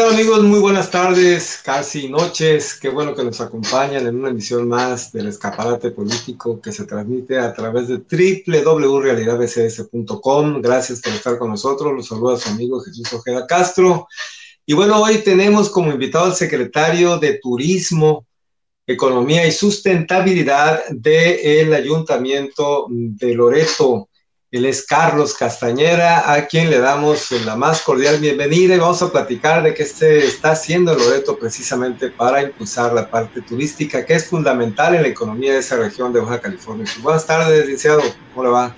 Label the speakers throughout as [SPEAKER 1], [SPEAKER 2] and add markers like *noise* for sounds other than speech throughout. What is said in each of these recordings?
[SPEAKER 1] tal amigos? Muy buenas tardes, casi noches. Qué bueno que nos acompañan en una emisión más del escaparate político que se transmite a través de www.realidadbcs.com. Gracias por estar con nosotros. Los saluda su amigo Jesús Ojeda Castro. Y bueno, hoy tenemos como invitado al secretario de Turismo, Economía y Sustentabilidad del Ayuntamiento de Loreto, él es Carlos Castañera, a quien le damos la más cordial bienvenida y vamos a platicar de qué se está haciendo Loreto precisamente para impulsar la parte turística, que es fundamental en la economía de esa región de Baja California. Buenas tardes, licenciado. ¿Cómo le va?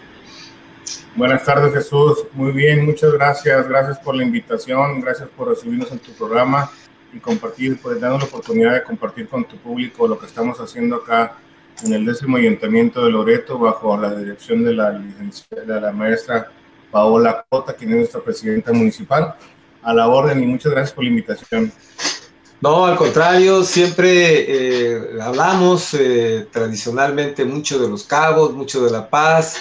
[SPEAKER 2] Buenas tardes, Jesús. Muy bien, muchas gracias. Gracias por la invitación, gracias por recibirnos en tu programa y compartir, pues darnos la oportunidad de compartir con tu público lo que estamos haciendo acá en el décimo ayuntamiento de Loreto bajo la dirección de la licenciada, la maestra Paola Cota, quien es nuestra presidenta municipal. A la orden y muchas gracias por la invitación.
[SPEAKER 1] No, al contrario, siempre eh, hablamos eh, tradicionalmente mucho de los cabos, mucho de la paz,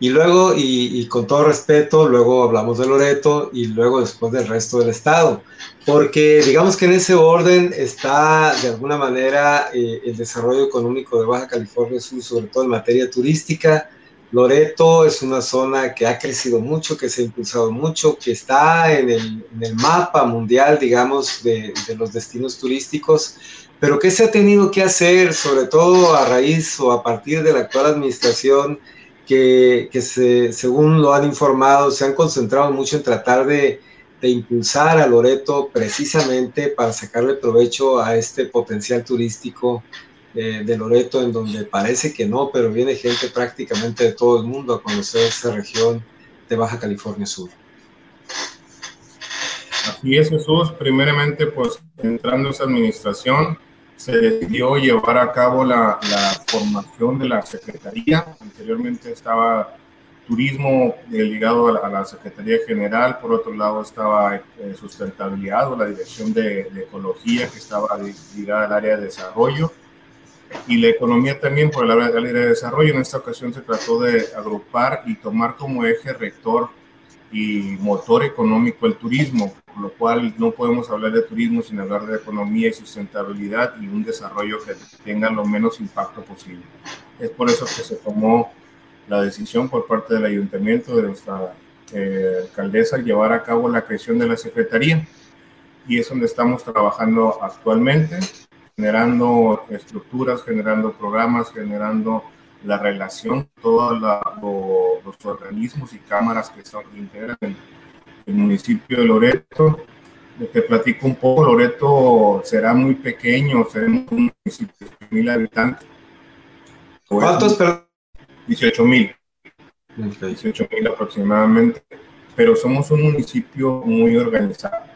[SPEAKER 1] y luego, y, con todo respeto, luego hablamos de Loreto y luego después del resto del estado, porque digamos que en ese orden está de alguna manera eh, el desarrollo económico de Baja California Sur, sobre todo en materia turística. Loreto es una zona que ha crecido mucho, que se ha impulsado mucho, que está en el, en el mapa mundial, digamos, de, de los destinos turísticos, pero ¿qué se ha tenido que hacer, sobre todo a raíz o a partir de la actual administración? Que, se, según lo han informado, se han concentrado mucho en tratar de, impulsar a Loreto precisamente para sacarle provecho a este potencial turístico eh, de Loreto, en donde parece que no, pero viene gente prácticamente de todo el mundo a conocer esta región de Baja California Sur.
[SPEAKER 2] Así es, Jesús. Primeramente, pues entrando a esa administración, se decidió llevar a cabo la, formación de la Secretaría. Anteriormente estaba turismo eh, ligado a la, Secretaría General, por otro lado estaba eh, sustentabilidad o la Dirección de, Ecología que estaba ligada al área de desarrollo y la economía también por el área de desarrollo. En esta ocasión se trató de agrupar y tomar como eje rector y motor económico el turismo, por lo cual no podemos hablar de turismo sin hablar de economía y sustentabilidad y un desarrollo que tenga lo menos impacto posible. Es por eso que se tomó la decisión por parte del ayuntamiento, de nuestra eh, alcaldesa, llevar a cabo la creación de la secretaría y es donde estamos trabajando actualmente, generando estructuras, generando programas, generando la relación, todos los organismos y cámaras que son, integran el, el, municipio de Loreto. Te platico un poco, Loreto será muy pequeño, seremos un municipio de mil habitantes.
[SPEAKER 1] ¿Cuántos?
[SPEAKER 2] 18 mil. 18 mil aproximadamente. Pero somos un municipio muy organizado.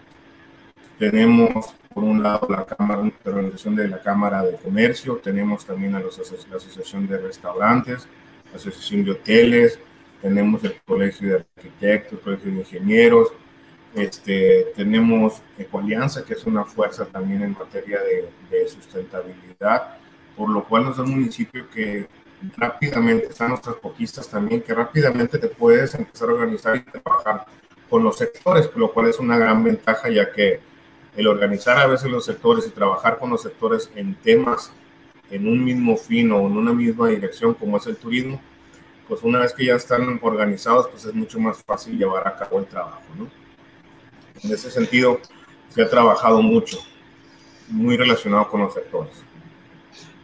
[SPEAKER 2] Tenemos por un lado la Cámara, la organización de la Cámara de Comercio, tenemos también a la Asociación de Restaurantes, la Asociación de Hoteles, tenemos el Colegio de Arquitectos, el Colegio de Ingenieros, este, tenemos Ecoalianza, que es una fuerza también en materia de, de sustentabilidad, por lo cual es un municipio que rápidamente, están los transportistas también, que rápidamente te puedes empezar a organizar y trabajar con los sectores, por lo cual es una gran ventaja, ya que el organizar a veces los sectores y trabajar con los sectores en temas en un mismo fin o en una misma dirección como es el turismo, pues una vez que ya están organizados, pues es mucho más fácil llevar a cabo el trabajo, ¿no? En ese sentido, se ha trabajado mucho, muy relacionado con los sectores.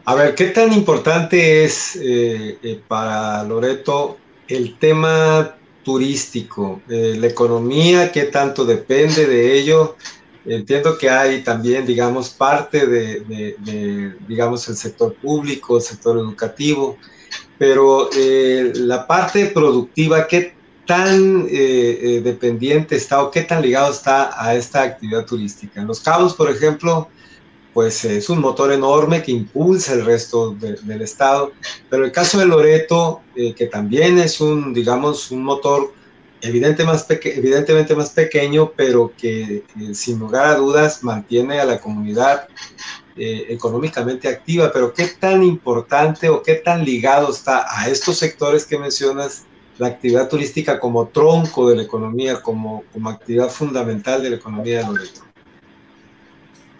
[SPEAKER 1] A ver, ¿qué tan importante es eh, eh, para Loreto el tema turístico, eh, la economía, qué tanto depende de ello? Entiendo que hay también, digamos, parte de, digamos, el sector público, el sector educativo, pero eh, la parte productiva, ¿qué tan eh, eh, dependiente está o qué tan ligado está a esta actividad turística? En Los Cabos, por ejemplo, pues es un motor enorme que impulsa el resto del estado, pero el caso de Loreto, que también es un, digamos, un motor evidentemente más pequeño, pero que sin lugar a dudas mantiene a la comunidad eh, económicamente activa. Pero ¿qué tan importante o qué tan ligado está a estos sectores que mencionas la actividad turística como tronco de la economía, como, como actividad fundamental de la economía de Loreto?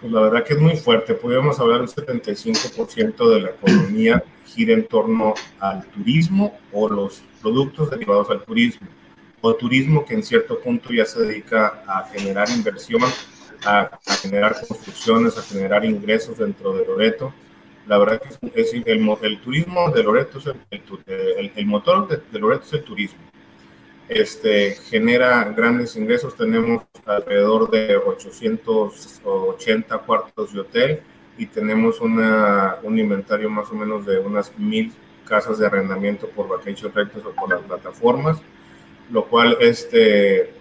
[SPEAKER 2] Pues la verdad que es muy fuerte. Podríamos hablar un 75% de la economía gira en torno al turismo o los productos derivados al turismo. O turismo que en cierto punto ya se dedica a generar inversión, a, generar construcciones, a generar ingresos dentro de Loreto. La verdad que es, el, el, turismo de Loreto, es el, el, motor de, de Loreto es el turismo este, genera grandes ingresos. Tenemos alrededor de 880 cuartos de hotel y tenemos una, un inventario más o menos de unas mil casas de arrendamiento por vacation rentals o por las plataformas, lo cual este,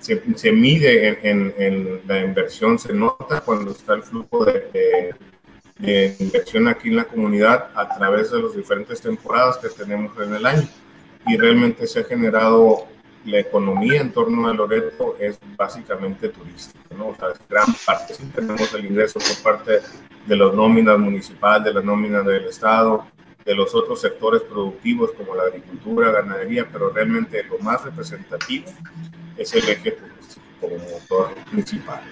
[SPEAKER 2] se, se mide en, en, la inversión, se nota cuando está el flujo de, de inversión aquí en la comunidad a través de las diferentes temporadas que tenemos en el año. Y realmente se ha generado la economía en torno a Loreto es básicamente turística, ¿no? O sea, es gran parte. Sí tenemos el ingreso por parte de las nóminas municipales, de las nóminas del Estado, de los otros sectores productivos como la agricultura, ganadería, pero realmente lo más representativo es el eje turístico como motor principal.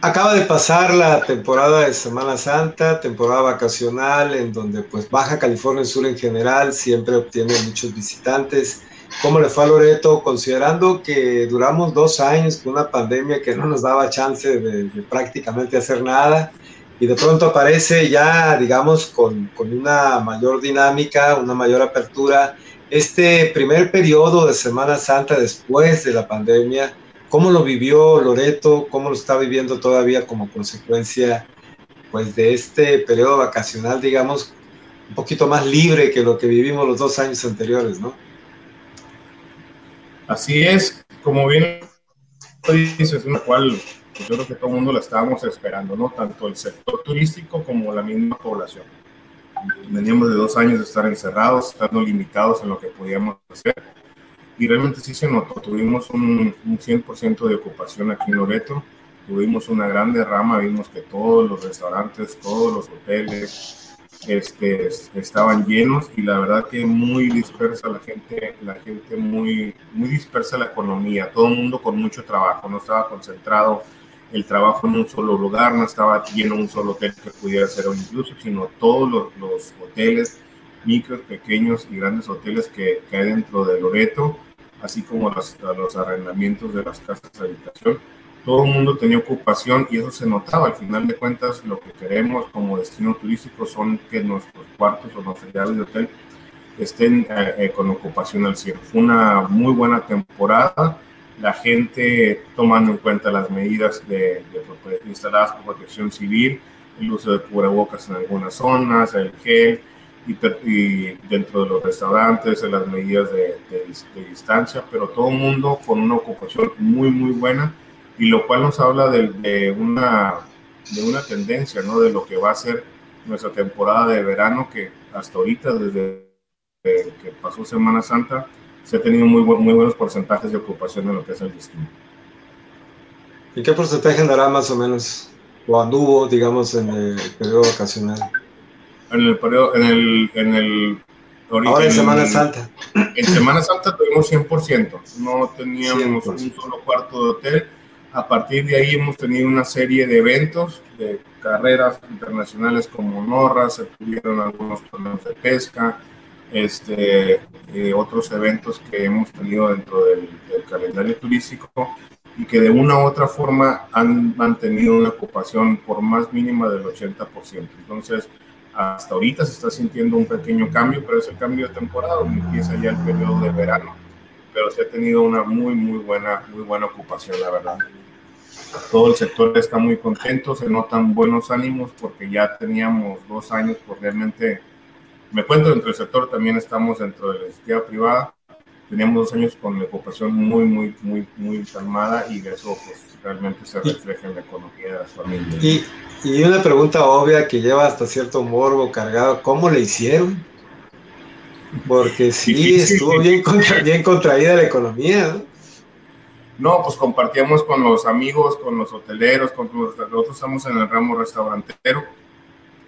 [SPEAKER 1] Acaba de pasar la temporada de Semana Santa, temporada vacacional, en donde pues Baja California Sur en general siempre obtiene muchos visitantes cómo le fue a Loreto, considerando que duramos dos años con una pandemia que no nos daba chance de, prácticamente hacer nada y de pronto aparece ya, digamos, con, con, una mayor dinámica, una mayor apertura. Este primer periodo de Semana Santa después de la pandemia, ¿cómo lo vivió Loreto? ¿Cómo lo está viviendo todavía como consecuencia pues, de este periodo vacacional, digamos, un poquito más libre que lo que vivimos los dos años anteriores, ¿no?
[SPEAKER 2] Así es, como bien dices, una cual yo creo que todo el mundo la estábamos esperando, ¿no? Tanto el sector turístico como la misma población. Veníamos de dos años de estar encerrados, estando limitados en lo que podíamos hacer. Y realmente sí se notó, tuvimos un, un 100% de ocupación aquí en Loreto, tuvimos una gran derrama, vimos que todos los restaurantes, todos los hoteles, este, estaban llenos y la verdad que muy dispersa la gente, la gente muy, muy dispersa la economía, todo el mundo con mucho trabajo, no estaba concentrado el trabajo en un solo lugar, no estaba lleno un solo hotel que pudiera ser o incluso, sino todos los, los hoteles, micros, pequeños y grandes hoteles que, que, hay dentro de Loreto, así como los, los arrendamientos de las casas de habitación todo el mundo tenía ocupación y eso se notaba. Al final de cuentas, lo que queremos como destino turístico son que nuestros cuartos o nuestras llaves de hotel estén eh, eh, con ocupación al 100. Fue una muy buena temporada. La gente tomando en cuenta las medidas de, instaladas por protección civil, el uso de cubrebocas en algunas zonas, el gel, y, dentro de los restaurantes, las medidas de, de distancia, pero todo el mundo con una ocupación muy, muy buena y lo cual nos habla de, una, de una tendencia, ¿no? De lo que va a ser nuestra temporada de verano, que hasta ahorita, desde que pasó Semana Santa, se ha tenido muy, muy buenos porcentajes de ocupación en lo que es el destino.
[SPEAKER 1] ¿Y qué porcentaje andará más o menos? ¿O anduvo, digamos, en el periodo vacacional?
[SPEAKER 2] En el periodo, en el, en el
[SPEAKER 1] Ahora en Semana Santa.
[SPEAKER 2] En Semana Santa tuvimos 100%, no teníamos un solo cuarto de hotel a partir de ahí hemos tenido una serie de eventos, de carreras internacionales como Norra, se tuvieron algunos torneos de pesca, este, eh, otros eventos que hemos tenido dentro del, calendario turístico y que de una u otra forma han mantenido una ocupación por más mínima del 80%. Entonces, hasta ahorita se está sintiendo un pequeño cambio, pero es el cambio de temporada, donde empieza ya el periodo de verano, pero se ha tenido una muy, muy buena, muy buena ocupación, la verdad todo el sector está muy contento, se notan buenos ánimos porque ya teníamos dos años, realmente, me cuento dentro del sector, también estamos dentro de la iniciativa privada, teníamos dos años con la ocupación muy, muy, muy, muy calmada y eso pues, realmente se refleja en la economía de las familias.
[SPEAKER 1] Y, y una pregunta obvia que lleva hasta cierto morbo cargado, ¿cómo le hicieron? Porque *laughs* sí, estuvo bien, bien contraída la economía, ¿no?
[SPEAKER 2] No, pues compartíamos con los amigos, con los hoteleros, con los, nosotros estamos en el ramo restaurantero.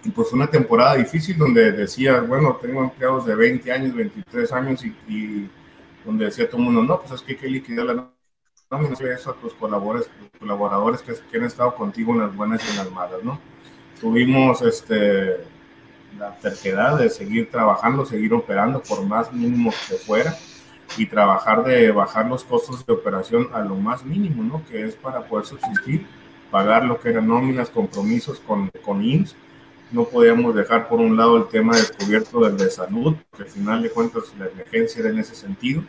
[SPEAKER 2] Y pues una temporada difícil donde decía, bueno, tengo empleados de 20 años, 23 años y, donde decía todo el mundo, no, pues es que hay que liquidar la nóminas, eso a tus colaboradores, colaboradores que, que, han estado contigo en las buenas y en las malas, ¿no? Tuvimos este, la terquedad de seguir trabajando, seguir operando por más mínimo que fuera y trabajar de bajar los costos de operación a lo más mínimo, ¿no? Que es para poder subsistir, pagar lo que eran nóminas, compromisos con, con IMSS. No podíamos dejar por un lado el tema descubierto del de salud, que al final de cuentas la emergencia era en ese sentido.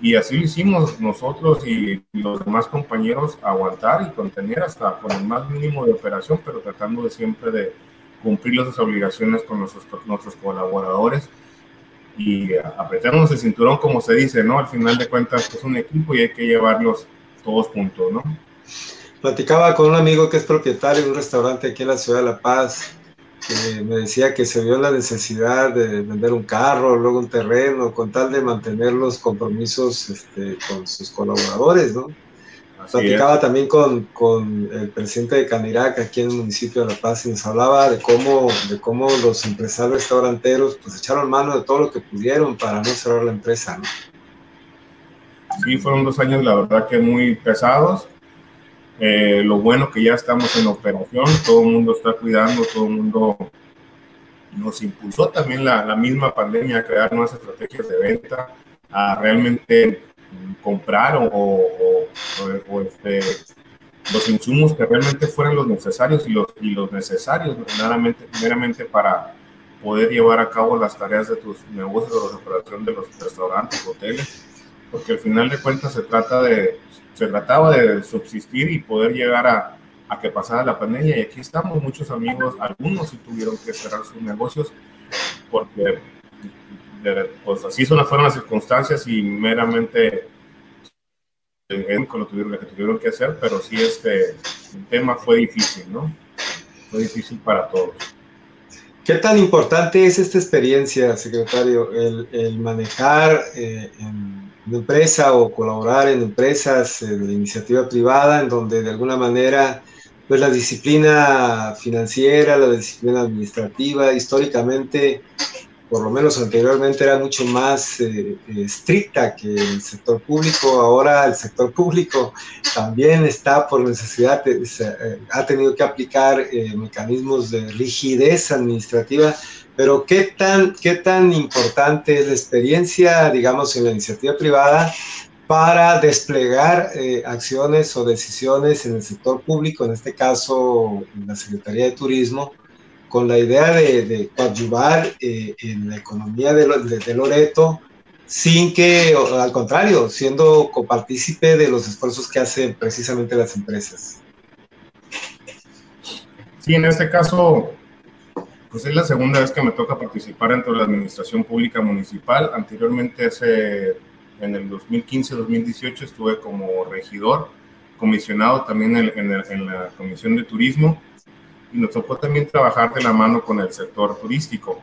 [SPEAKER 2] Y así lo hicimos nosotros y los demás compañeros aguantar y contener hasta con el más mínimo de operación, pero tratando de siempre de cumplir las obligaciones con nuestros, nuestros colaboradores y apretarnos el cinturón, como se dice, ¿no? Al final de cuentas, es un equipo y hay que llevarlos todos juntos, ¿no?
[SPEAKER 1] Platicaba con un amigo que es propietario de un restaurante aquí en la ciudad de La Paz, que me decía que se vio la necesidad de vender un carro, luego un terreno, con tal de mantener los compromisos este, con sus colaboradores, ¿no? Platicaba también con, con, el presidente de Canirac aquí en el municipio de La Paz y nos hablaba de cómo, de cómo los empresarios restauranteros pues echaron mano de todo lo que pudieron para no cerrar la empresa. ¿no?
[SPEAKER 2] Sí, fueron dos años la verdad que muy pesados. Eh, lo bueno que ya estamos en operación, todo el mundo está cuidando, todo el mundo nos impulsó también la, misma pandemia a crear nuevas estrategias de venta, a realmente comprar o, este, los insumos que realmente fueran los necesarios y los, y necesarios meramente, meramente para poder llevar a cabo las tareas de tus negocios o la operación de los restaurantes, hoteles, porque al final de cuentas se trata de, se trataba de subsistir y poder llegar a, a que pasara la pandemia y aquí estamos, muchos amigos, algunos sí tuvieron que cerrar sus negocios porque pues así son, fueron las circunstancias y meramente lo, tuvieron, lo que tuvieron que hacer, pero sí este el tema fue difícil, ¿no? Fue difícil para todos.
[SPEAKER 1] ¿Qué tan importante es esta experiencia, secretario, el, el manejar eh, en una empresa o colaborar en empresas de iniciativa privada en donde de alguna manera pues la disciplina financiera, la disciplina administrativa, históricamente por lo menos anteriormente era mucho más eh, estricta que el sector público. Ahora el sector público también está por necesidad, eh, ha tenido que aplicar eh, mecanismos de rigidez administrativa. Pero ¿qué tan, ¿qué tan importante es la experiencia, digamos, en la iniciativa privada para desplegar acciones o decisiones en el sector público, en este caso en la Secretaría de Turismo, con la idea de, de coadyuvar eh, en la economía de, de, Loreto, sin que, al contrario, siendo copartícipe de los esfuerzos que hacen precisamente las empresas.
[SPEAKER 2] Sí, en este caso, pues es la segunda vez que me toca participar dentro de la administración pública municipal. Anteriormente, ese, en el 2015-2018, estuve como regidor, comisionado también en, en, en la Comisión de Turismo y nos tocó también trabajar de la mano con el sector turístico.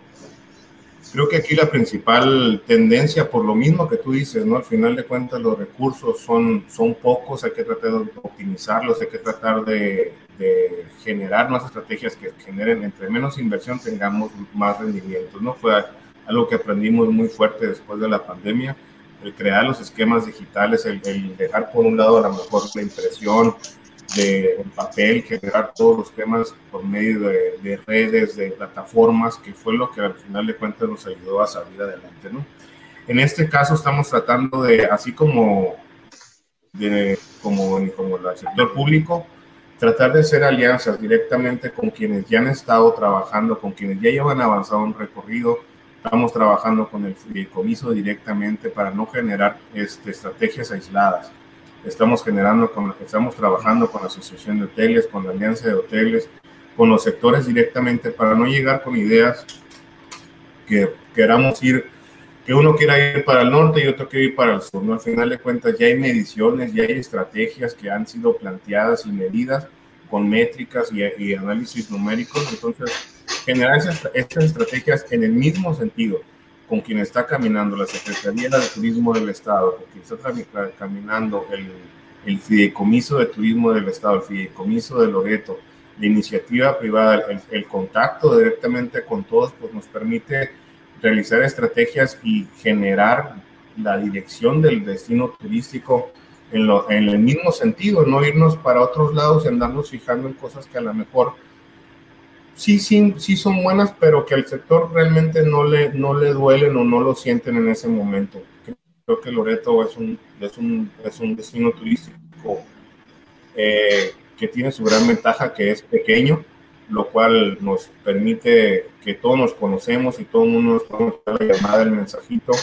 [SPEAKER 2] Creo que aquí la principal tendencia, por lo mismo que tú dices, ¿no? Al final de cuentas los recursos son, son pocos, hay que tratar de optimizarlos, hay que tratar de, de generar nuevas estrategias que generen, entre menos inversión tengamos más rendimiento, ¿no? Fue algo que aprendimos muy fuerte después de la pandemia, el crear los esquemas digitales, el, el dejar por un lado a lo mejor la impresión, de papel, generar todos los temas por medio de, redes, de plataformas, que fue lo que al final de cuentas nos ayudó a salir adelante, ¿no? En este caso estamos tratando de, así como, de, como, como el sector público, tratar de hacer alianzas directamente con quienes ya han estado trabajando, con quienes ya llevan avanzado un recorrido. Estamos trabajando con el fideicomiso directamente para no generar este, estrategias aisladas estamos generando, con, estamos trabajando con la Asociación de Hoteles, con la Alianza de Hoteles, con los sectores directamente para no llegar con ideas que queramos ir, que uno quiera ir para el norte y otro quiera ir para el sur. ¿no? Al final de cuentas ya hay mediciones, ya hay estrategias que han sido planteadas y medidas con métricas y, y análisis numéricos. Entonces, generar estas, estas estrategias en el mismo sentido con quien está caminando la Secretaría de Turismo del Estado, con quien está caminando el, el Fideicomiso de Turismo del Estado, el Fideicomiso de Loreto, la iniciativa privada, el, el, contacto directamente con todos, pues nos permite realizar estrategias y generar la dirección del destino turístico en, lo, en el mismo sentido, no irnos para otros lados y andarnos fijando en cosas que a lo mejor sí, sí, sí son buenas, pero que al sector realmente no le, no le duelen o no lo sienten en ese momento. Creo que Loreto es un, es un, es un destino turístico eh, que tiene su gran ventaja, que es pequeño, lo cual nos permite que todos nos conocemos y todo el mundo nos podemos la llamada, el mensajito,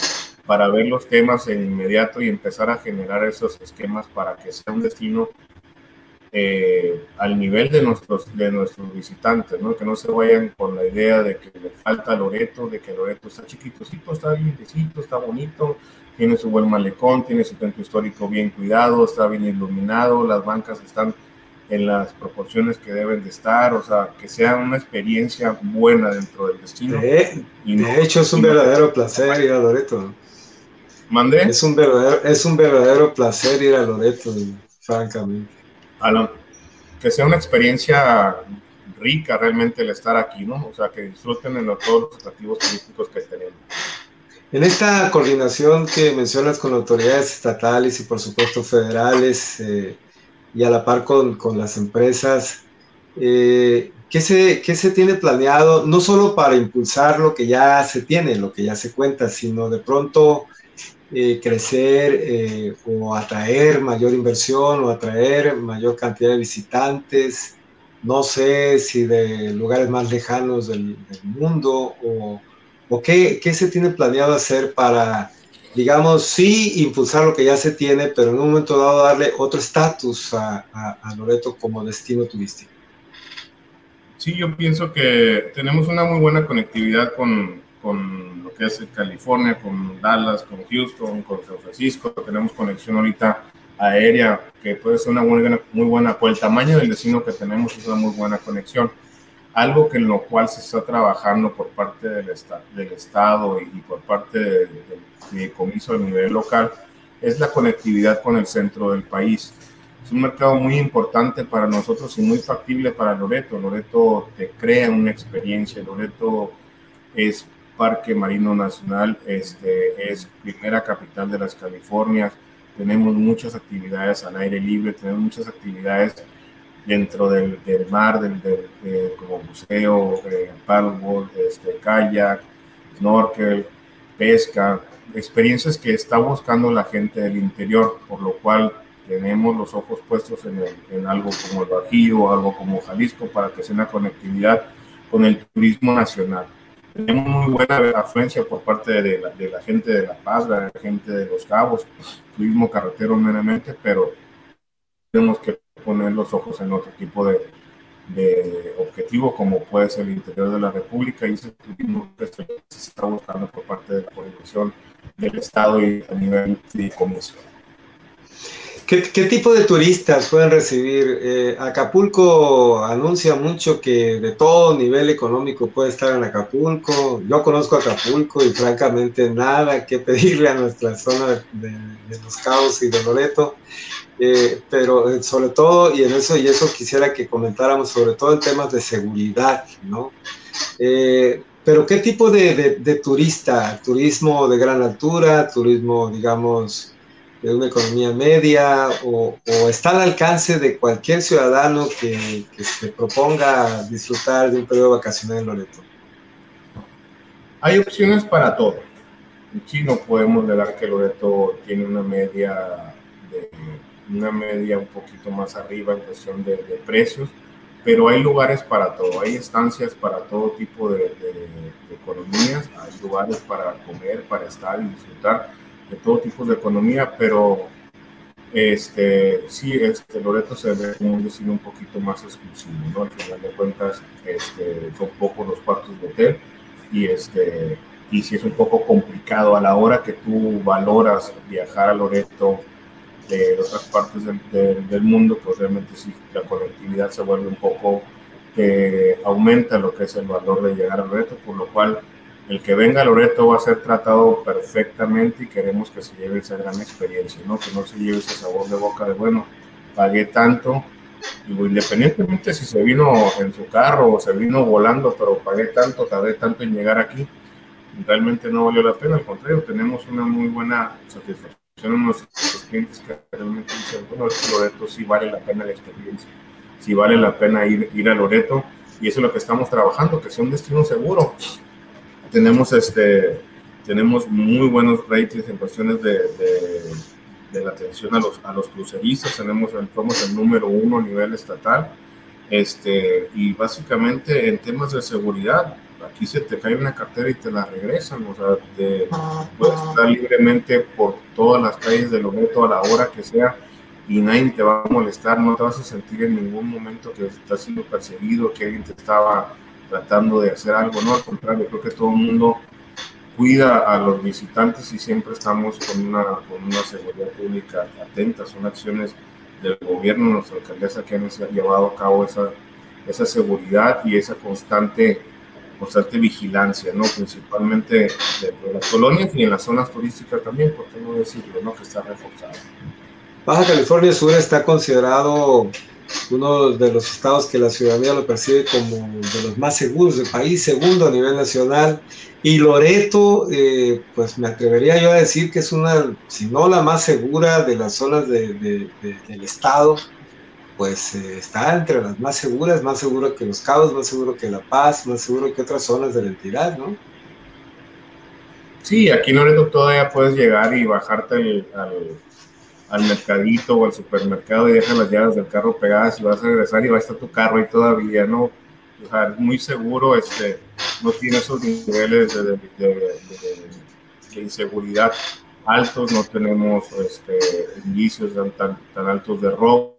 [SPEAKER 2] para ver los temas en inmediato y empezar a generar esos esquemas para que sea un destino eh, al nivel de nuestros, de nuestros visitantes, ¿no? que no se vayan con la idea de que le falta Loreto, de que Loreto está chiquitocito, está limpiecito, está bonito, tiene su buen malecón, tiene su centro histórico bien cuidado, está bien iluminado, las bancas están en las proporciones que deben de estar, o sea, que sea una experiencia buena dentro del destino.
[SPEAKER 1] De, y de hecho, es un verdadero placer ir a Loreto.
[SPEAKER 2] ¿Mandé?
[SPEAKER 1] Es un verdadero, es un verdadero placer ir a Loreto, francamente.
[SPEAKER 2] Alan, que sea una experiencia rica realmente el estar aquí, ¿no? O sea, que disfruten en todos los atractivos turísticos que tenemos.
[SPEAKER 1] En esta coordinación que mencionas con autoridades estatales y por supuesto federales, eh, y a la par con, con las empresas. Eh, ¿qué, se, ¿Qué se tiene planeado, no solo para impulsar lo que ya se tiene, lo que ya se cuenta, sino de pronto eh, crecer eh, o atraer mayor inversión o atraer mayor cantidad de visitantes? No sé si de lugares más lejanos del, del mundo o, o qué, qué, se tiene planeado hacer para digamos, sí impulsar lo que ya se tiene, pero en un momento dado darle otro estatus a, a, Loreto como destino turístico.
[SPEAKER 2] Sí, yo pienso que tenemos una muy buena conectividad con, con lo que es California, con Dallas, con Houston, con San Francisco. Tenemos conexión ahorita aérea que puede ser una muy buena, muy buena, por el tamaño del destino que tenemos es una muy buena conexión algo que en lo cual se está trabajando por parte del, del Estado y, por parte del fideicomiso a nivel local es la conectividad con el centro del país. Es un mercado muy importante para nosotros y muy factible para Loreto. Loreto te crea una experiencia. Loreto es Parque Marino Nacional, este, es primera capital de las Californias. Tenemos muchas actividades al aire libre, tenemos muchas actividades dentro del, del mar, del, del como museo, eh, paddleboard, este, kayak, snorkel, pesca, experiencias que está buscando la gente del interior, por lo cual tenemos los ojos puestos en, en algo como el Bajío, algo como Jalisco, para que sea una conectividad con el turismo nacional. Tenemos muy buena afluencia por parte de la, de la gente de La Paz, la gente de Los Cabos, turismo carretero meramente, pero tenemos que poner los ojos en otro tipo de, de objetivo, como puede ser el interior de la República, y ese turismo que se está buscando por parte de la coordinación del Estado y a nivel de comercio.
[SPEAKER 1] ¿Qué, ¿Qué, tipo de turistas pueden recibir? Eh, Acapulco anuncia mucho que de todo nivel económico puede estar en Acapulco. Yo conozco Acapulco y francamente nada que pedirle a nuestra zona de, Los Cabos y de Loreto. Eh, pero eh, sobre todo, y en eso, y eso quisiera que comentáramos, sobre todo en temas de seguridad, ¿no? Pero ¿qué tipo de, de, turista? ¿Turismo de gran altura? ¿Turismo, digamos, de una economía media? ¿O, o está al alcance de cualquier ciudadano que, que, se proponga disfrutar de un periodo vacacional en Loreto?
[SPEAKER 2] Hay opciones para todo. Sí, no podemos negar que Loreto tiene una media de una media un poquito más arriba en cuestión de, de, precios, pero hay lugares para todo, hay estancias para todo tipo de, de, economías, hay lugares para comer, para estar y disfrutar de todo tipo de economía, pero este, sí, este, Loreto se ve como un destino un poquito más exclusivo, ¿no? Al final de cuentas, este, son pocos los cuartos de hotel y este, y si es un poco complicado a la hora que tú valoras viajar a Loreto, de otras partes del, de, del, mundo, pues realmente sí, la conectividad se vuelve un poco, eh, aumenta lo que es el valor de llegar a Loreto, por lo cual el que venga a Loreto va a ser tratado perfectamente y queremos que se lleve esa gran experiencia, ¿no? que no se lleve ese sabor de boca de, bueno, pagué tanto, digo, independientemente si se vino en su carro o se vino volando, pero pagué tanto, tardé tanto en llegar aquí, realmente no valió la pena, al contrario, tenemos una muy buena satisfacción nuestros clientes que realmente dicen, bueno, Loreto sí vale la pena la experiencia, sí vale la pena ir, ir a Loreto y eso es lo que estamos trabajando, que sea un destino seguro. Tenemos, este, tenemos muy buenos ratings en cuestiones de, de, la atención a los, a los cruceristas, tenemos, somos el número uno a nivel estatal, este, y básicamente en temas de seguridad, aquí se te cae una cartera y te la regresan, o sea, puedes estar libremente por todas las calles de Loreto a la hora que sea y nadie te va a molestar, no te vas a sentir en ningún momento que estás siendo perseguido, que alguien te estaba tratando de hacer algo, no, al contrario, creo que todo el mundo cuida a los visitantes y siempre estamos con una, con una seguridad pública atenta, son acciones del gobierno, nuestra alcaldesa que han llevado a cabo esa, esa seguridad y esa constante constante vigilancia, ¿no? Principalmente de las colonias y en las zonas turísticas también, por qué no decirlo, ¿no? Que está reforzado.
[SPEAKER 1] Baja California Sur está considerado uno de los estados que la ciudadanía lo percibe como de los más seguros del país, segundo a nivel nacional. Y Loreto, eh, pues me atrevería yo a decir que es una, si no la más segura de las zonas de, del estado, pues eh, está entre las más seguras, más seguro que Los Cabos, más seguro que La Paz, más seguro que otras zonas de la entidad, ¿no?
[SPEAKER 2] Sí, aquí Loreto todavía puedes llegar y bajarte al, mercadito o al supermercado y dejar las llaves del carro pegadas y vas a regresar y va a estar tu carro ahí todavía, ¿no? O sea, es muy seguro, este, no tiene esos niveles de, inseguridad altos, no tenemos este, indicios tan, tan altos de robo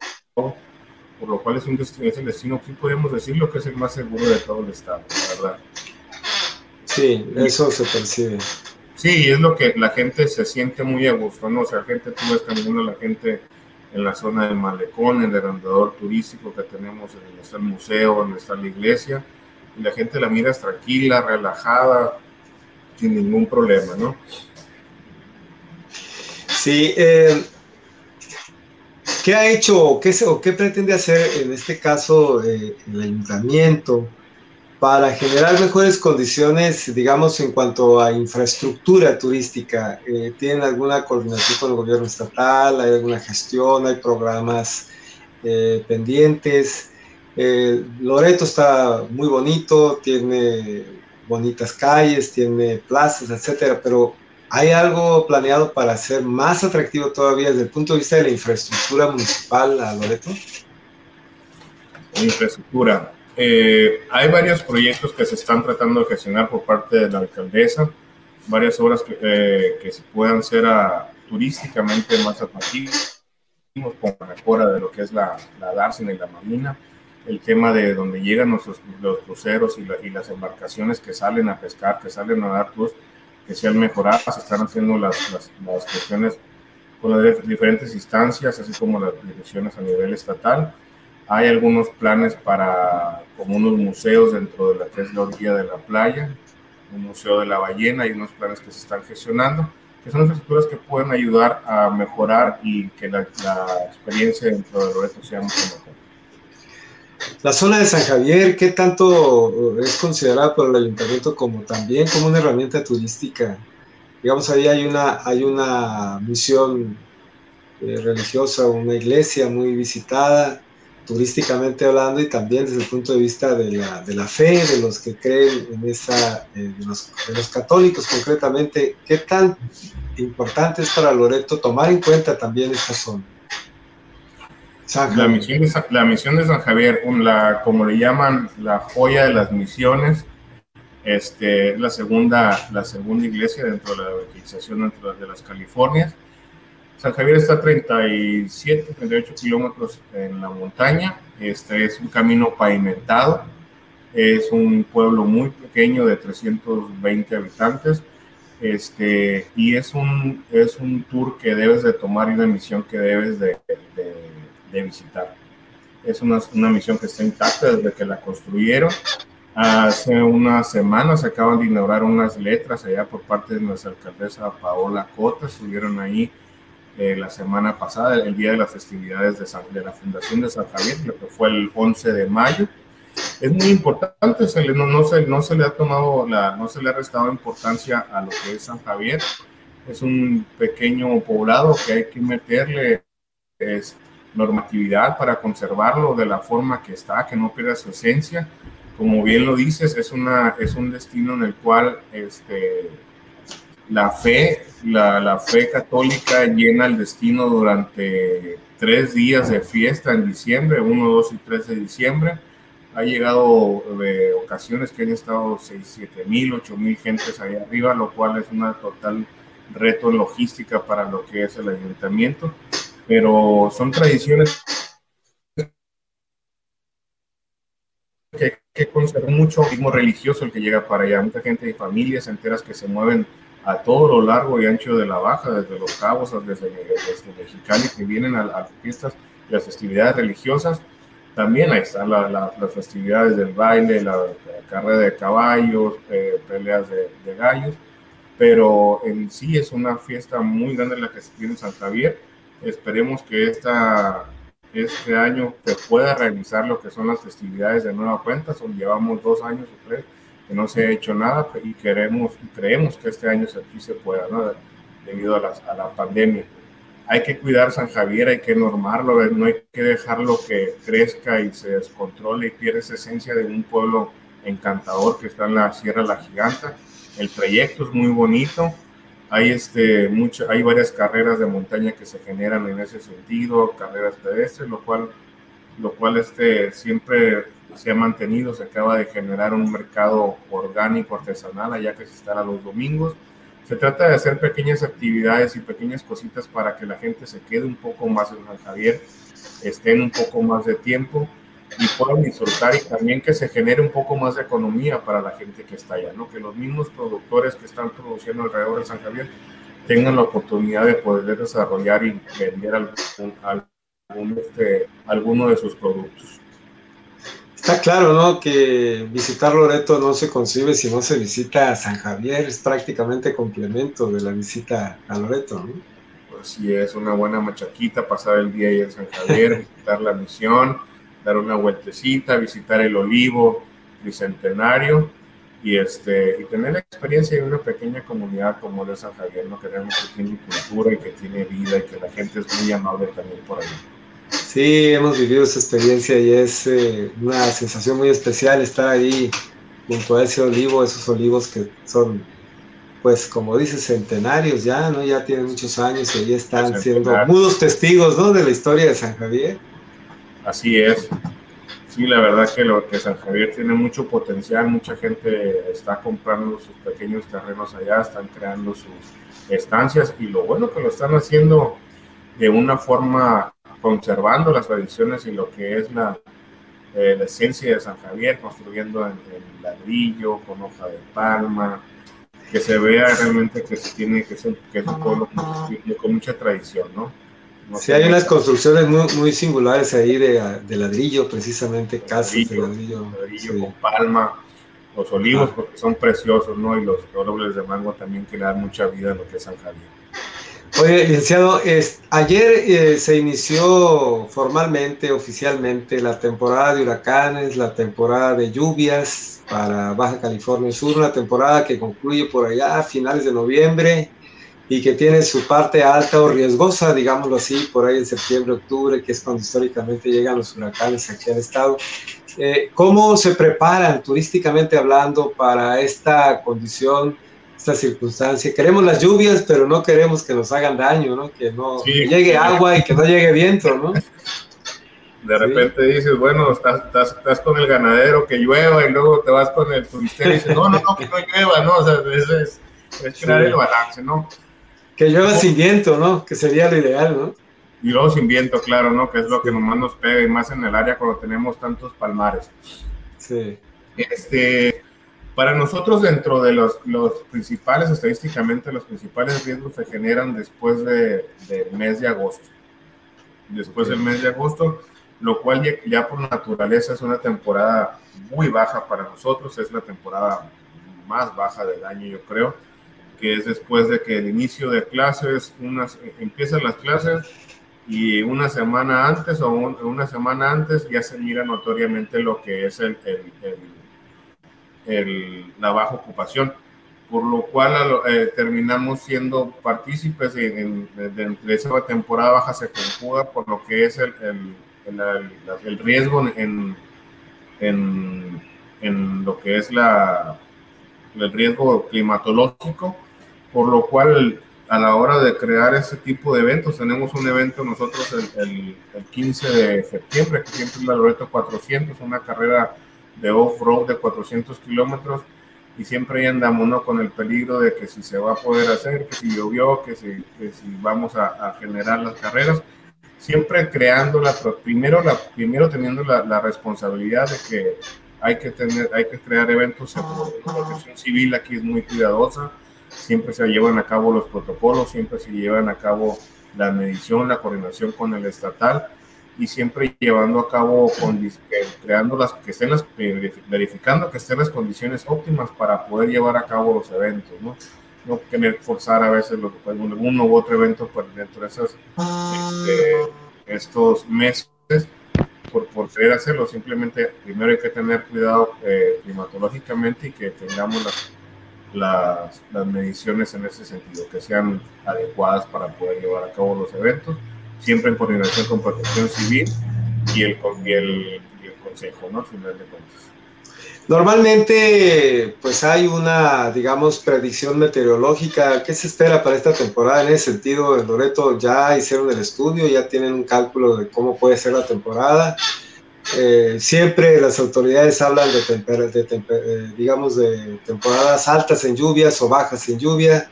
[SPEAKER 2] por lo cual es, un destino, es el destino, sí podemos decirlo que es el más seguro de todo el estado, verdad.
[SPEAKER 1] Sí, eso se percibe.
[SPEAKER 2] Sí, es lo que la gente se siente muy a gusto, ¿no? O sea, la gente, tú ves caminando la gente en la zona del malecón, en el andador turístico que tenemos, en donde está el museo, donde está la iglesia, y la gente la mira tranquila, relajada, sin ningún problema, ¿no?
[SPEAKER 1] Sí, eh, ¿Qué ha hecho o qué, o qué pretende hacer en este caso eh, el ayuntamiento para generar mejores condiciones, digamos, en cuanto a infraestructura turística? Eh, ¿Tienen alguna coordinación con el gobierno estatal? ¿Hay alguna gestión? ¿Hay programas eh, pendientes? Loreto está muy bonito, tiene bonitas calles, tiene plazas, etcétera, pero ¿Hay algo planeado para hacer más atractivo todavía desde el punto de vista de la infraestructura municipal a Loreto?
[SPEAKER 2] Infraestructura. Eh, hay varios proyectos que se están tratando de gestionar por parte de la alcaldesa, varias obras que, eh, que se puedan hacer turísticamente más atractivas, con la mejora de lo que es la, la dársena y la marina, el tema de donde llegan nuestros, los cruceros y, y, las embarcaciones que salen a pescar, que salen a dar tours, que se han mejorado, se están haciendo las, las, las cuestiones con las diferentes instancias, así como las direcciones a nivel estatal. Hay algunos planes para, como unos museos dentro de la que es de la playa, un museo de la ballena, y unos planes que se están gestionando, que son infraestructuras que pueden ayudar a mejorar y que la, la experiencia dentro de Loreto sea mucho mejor.
[SPEAKER 1] La zona de San Javier, ¿qué tanto es considerada por el ayuntamiento como también como una herramienta turística? Digamos, ahí hay una, hay una misión eh, religiosa, una iglesia muy visitada, turísticamente hablando, y también desde el punto de vista de la, de la fe, de los que creen en esa, eh, de, los, de los católicos concretamente, ¿qué tan importante es para Loreto tomar en cuenta también esta zona?
[SPEAKER 2] La misión, de, la misión de San Javier, la, como le llaman, la joya de las misiones, este, es la segunda, la segunda iglesia dentro de la evangelización dentro de las Californias. San Javier está a 37, 38 kilómetros en la montaña. Este es un camino pavimentado. Es un pueblo muy pequeño de 320 habitantes. Este, y es un, es un tour que debes de tomar y una misión que debes de de visitar. Es una, una misión que está intacta desde que la construyeron. Hace unas semanas se acaban de inaugurar unas letras allá por parte de nuestra alcaldesa Paola Cota. Estuvieron ahí eh, la semana pasada, el día de las festividades de, de, la Fundación de San Javier, que fue el 11 de mayo. Es muy importante, se le, no, no, se, no se le ha tomado, la, no se le ha restado importancia a lo que es San Javier es un pequeño poblado que hay que meterle es, normatividad para conservarlo de la forma que está, que no pierda su esencia. Como bien lo dices, es, una, es un destino en el cual este, la fe, la, la fe católica llena el destino durante tres días de fiesta en diciembre, 1, 2 y 3 de diciembre. Ha llegado de ocasiones que han estado 6, 7 mil, 8 mil gentes ahí arriba, lo cual es una total reto logística para lo que es el ayuntamiento, pero son tradiciones que, que conservan mucho ritmo religioso el que llega para allá, mucha gente y familias enteras que se mueven a todo lo largo y ancho de la Baja, desde Los Cabos, desde, desde Mexicali, que vienen a, las fiestas y las festividades religiosas. También ahí están las festividades del baile, la, carrera de caballos, eh, peleas de, gallos pero en sí es una fiesta muy grande la que se tiene en San Javier. Esperemos que esta, este año se pueda realizar lo que son las festividades de nueva cuenta, son, llevamos dos años o tres no se ha hecho nada y queremos y creemos que este año sí se pueda, ¿no? debido a, a la pandemia. Hay que cuidar San Javier, hay que normarlo, no hay que dejarlo que crezca y se descontrole y pierda esa esencia de un pueblo encantador que está en la Sierra La Giganta el proyecto es muy bonito. Hay, este, mucho, hay varias carreras de montaña que se generan en ese sentido, carreras pedestres, lo cual, lo cual este, siempre se ha mantenido, se acaba de generar un mercado orgánico artesanal allá que se instala los domingos. Se trata de hacer pequeñas actividades y pequeñas cositas para que la gente se quede un poco más en San Javier, estén un poco más de tiempo y puedan disfrutar y también que se genere un poco más de economía para la gente que está allá, ¿no? Que los mismos productores que están produciendo alrededor de San Javier tengan la oportunidad de poder desarrollar y vender algún, este, alguno de sus productos.
[SPEAKER 1] Está claro, ¿no? Que visitar Loreto no se concibe si no se visita a San Javier, es prácticamente complemento de la visita a Loreto, ¿no?
[SPEAKER 2] Pues sí, es una buena machaquita pasar el día ahí en San Javier, *laughs* visitar la misión, dar una vueltecita, visitar el olivo bicentenario y, este, y tener la experiencia de una pequeña comunidad como de San Javier, ¿no? que realmente tiene cultura y que tiene vida y que la gente es muy amable también por ahí.
[SPEAKER 1] Sí, hemos vivido esa experiencia y es eh, una sensación muy especial estar ahí junto a ese olivo, esos olivos que son, pues como dices, centenarios ya, ¿no? Ya tienen muchos años y ahí están siendo mudos testigos, ¿no? De la historia de San Javier.
[SPEAKER 2] Así es. Sí, la verdad que lo que San Javier tiene mucho potencial, mucha gente está comprando sus pequeños terrenos allá, están creando sus estancias y lo bueno que lo están haciendo de una forma conservando las tradiciones y lo que es la, eh, la esencia de San Javier, construyendo en, ladrillo, con hoja de palma, que se vea realmente que se tiene que ser que es un pueblo con mucha tradición, ¿no?
[SPEAKER 1] sí, hay unas construcciones muy, muy singulares ahí de, de, ladrillo, precisamente, casas de ladrillo.
[SPEAKER 2] ladrillo con palma, los olivos, ah. porque son preciosos, ¿no? Y los árboles de mango también que le dan mucha vida a lo que es San Javier.
[SPEAKER 1] Oye, licenciado, ayer eh, se inició formalmente, oficialmente, la temporada de huracanes, la temporada de lluvias para Baja California Sur, una temporada que concluye por allá a finales de noviembre y que tiene su parte alta o riesgosa, digámoslo así, por ahí en septiembre, octubre, que es cuando históricamente llegan los huracanes aquí al estado. Eh, ¿Cómo se preparan turísticamente hablando para esta condición, esta circunstancia? Queremos las lluvias, pero no queremos que nos hagan daño, ¿no? Que no llegue agua y que no llegue viento, ¿no?
[SPEAKER 2] De repente dices, bueno, estás, estás, estás, con el ganadero, que llueva, y luego te vas con el turista y dices, no, no, no, que no llueva, ¿no? O sea, es, es, crear el balance, ¿no?
[SPEAKER 1] Que llueva sin viento, ¿no? Que sería lo ideal, ¿no?
[SPEAKER 2] Y luego sin viento, claro, ¿no? Que es lo que nomás nos pega y más en el área cuando tenemos tantos palmares.
[SPEAKER 1] Sí.
[SPEAKER 2] Este, para nosotros, dentro de los, los principales, estadísticamente, los principales riesgos se generan después de, del mes de agosto. Después del mes de agosto, lo cual ya, ya, por naturaleza es una temporada muy baja para nosotros, es la temporada más baja del año, yo creo que es después de que el inicio de clases, unas, empiezan las clases y una semana antes o una semana antes ya se mira notoriamente lo que es el, el, el, la baja ocupación. por lo cual eh, terminamos siendo partícipes en, de, esa temporada baja se conjuga por lo que es el, el, riesgo en, en, en, lo que es la, el riesgo climatológico, por lo cual a la hora de crear ese tipo de eventos, tenemos un evento nosotros el, el 15 de septiembre, que siempre es la Loreto 400, una carrera de off-road de 400 kilómetros, y siempre andamos ¿no? con el peligro de que si se va a poder hacer, que si llovió, que si, que si vamos a, a, generar las carreras, siempre creando la, primero, la, primero teniendo la, la, responsabilidad de que hay que, tener, hay que crear eventos. La protección civil aquí es muy cuidadosa, siempre se llevan a cabo los protocolos, siempre se llevan a cabo la medición, la coordinación con el estatal y siempre llevando a cabo, creando las, que estén las, verificando que estén las condiciones óptimas para poder llevar a cabo los eventos, ¿no? No tener forzar a veces lo, uno u otro evento por dentro de esos, este, estos meses por, por querer hacerlo, simplemente primero hay que tener cuidado eh, climatológicamente y que tengamos las, las, las mediciones en ese sentido, que sean adecuadas para poder llevar a cabo los eventos siempre en coordinación con Protección Civil y el, y el, Consejo, ¿no? final de cuentas.
[SPEAKER 1] Normalmente, pues hay una, digamos, predicción meteorológica. ¿Qué se espera para esta temporada? En ese sentido, en Loreto ya hicieron el estudio, ya tienen un cálculo de cómo puede ser la temporada. Eh, siempre las autoridades hablan de, de, eh, digamos, de temporadas altas en lluvias o bajas en lluvia.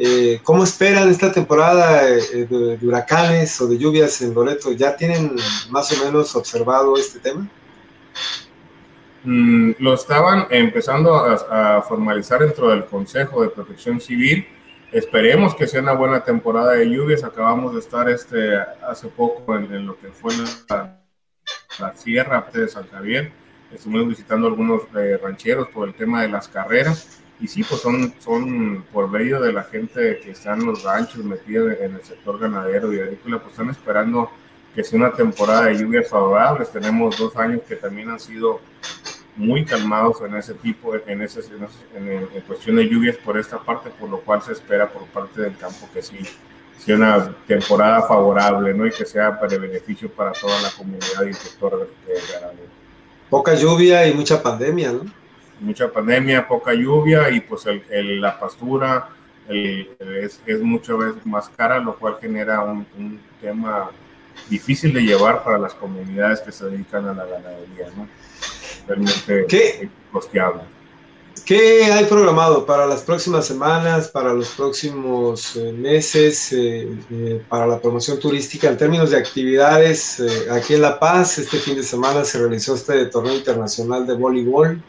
[SPEAKER 1] Eh, ¿Cómo esperan esta temporada eh, de, huracanes o de lluvias en Loreto? ¿Ya tienen más o menos observado este tema?
[SPEAKER 2] Mm, lo estaban empezando a, formalizar dentro del Consejo de Protección Civil. Esperemos que sea una buena temporada de lluvias. Acabamos de estar este, hace poco en, lo que fue la, la, sierra de San Javier. Estuvimos visitando algunos eh, rancheros por el tema de las carreras y sí, pues son, son por medio de la gente que está en los ranchos, metida en el sector ganadero y agrícola, pues están esperando que sea una temporada de lluvias favorables. Tenemos dos años que también han sido muy calmados en ese tipo, en, ese, en, en, cuestión de lluvias por esta parte, por lo cual se espera por parte del campo que sí sea una temporada favorable, ¿no? Y que sea para beneficio para toda la comunidad y el sector ganadero.
[SPEAKER 1] Poca lluvia y mucha pandemia, ¿no?
[SPEAKER 2] Mucha pandemia, poca lluvia y pues el, la pastura es, es muchas veces más cara, lo cual genera un, tema difícil de llevar para las comunidades que se dedican a la ganadería, ¿no? Realmente ¿Qué? costeable.
[SPEAKER 1] ¿Qué hay programado para las próximas semanas, para los próximos eh, meses, eh, eh, para la promoción turística en términos de actividades? aquí en La Paz, este fin de semana se realizó este torneo internacional de voleibol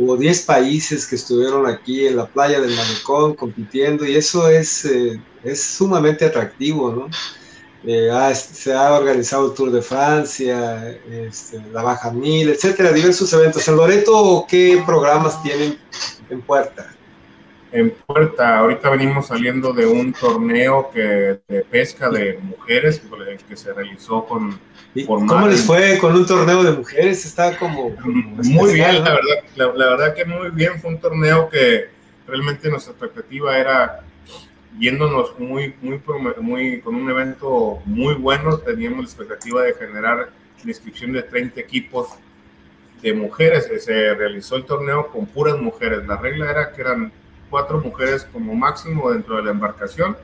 [SPEAKER 1] hubo 10 países que estuvieron aquí en la playa del Malecón compitiendo y eso es, eh, es sumamente atractivo, ¿no? Eh, se ha organizado el Tour de Francia, este, la Baja Mil, etcétera, diversos eventos. ¿En Loreto qué programas tienen en puerta?
[SPEAKER 2] En puerta, ahorita venimos saliendo de un torneo que, de pesca de mujeres que se realizó con
[SPEAKER 1] ¿Cómo les fue con un torneo de mujeres? Está como...
[SPEAKER 2] muy bien, la, verdad, la, verdad que muy bien. Fue un torneo que realmente nuestra expectativa era yéndonos muy, muy, muy, con un evento muy bueno. Teníamos la expectativa de generar la inscripción de 30 equipos de mujeres. Se realizó el torneo con puras mujeres. La regla era que eran cuatro mujeres como máximo dentro de la embarcación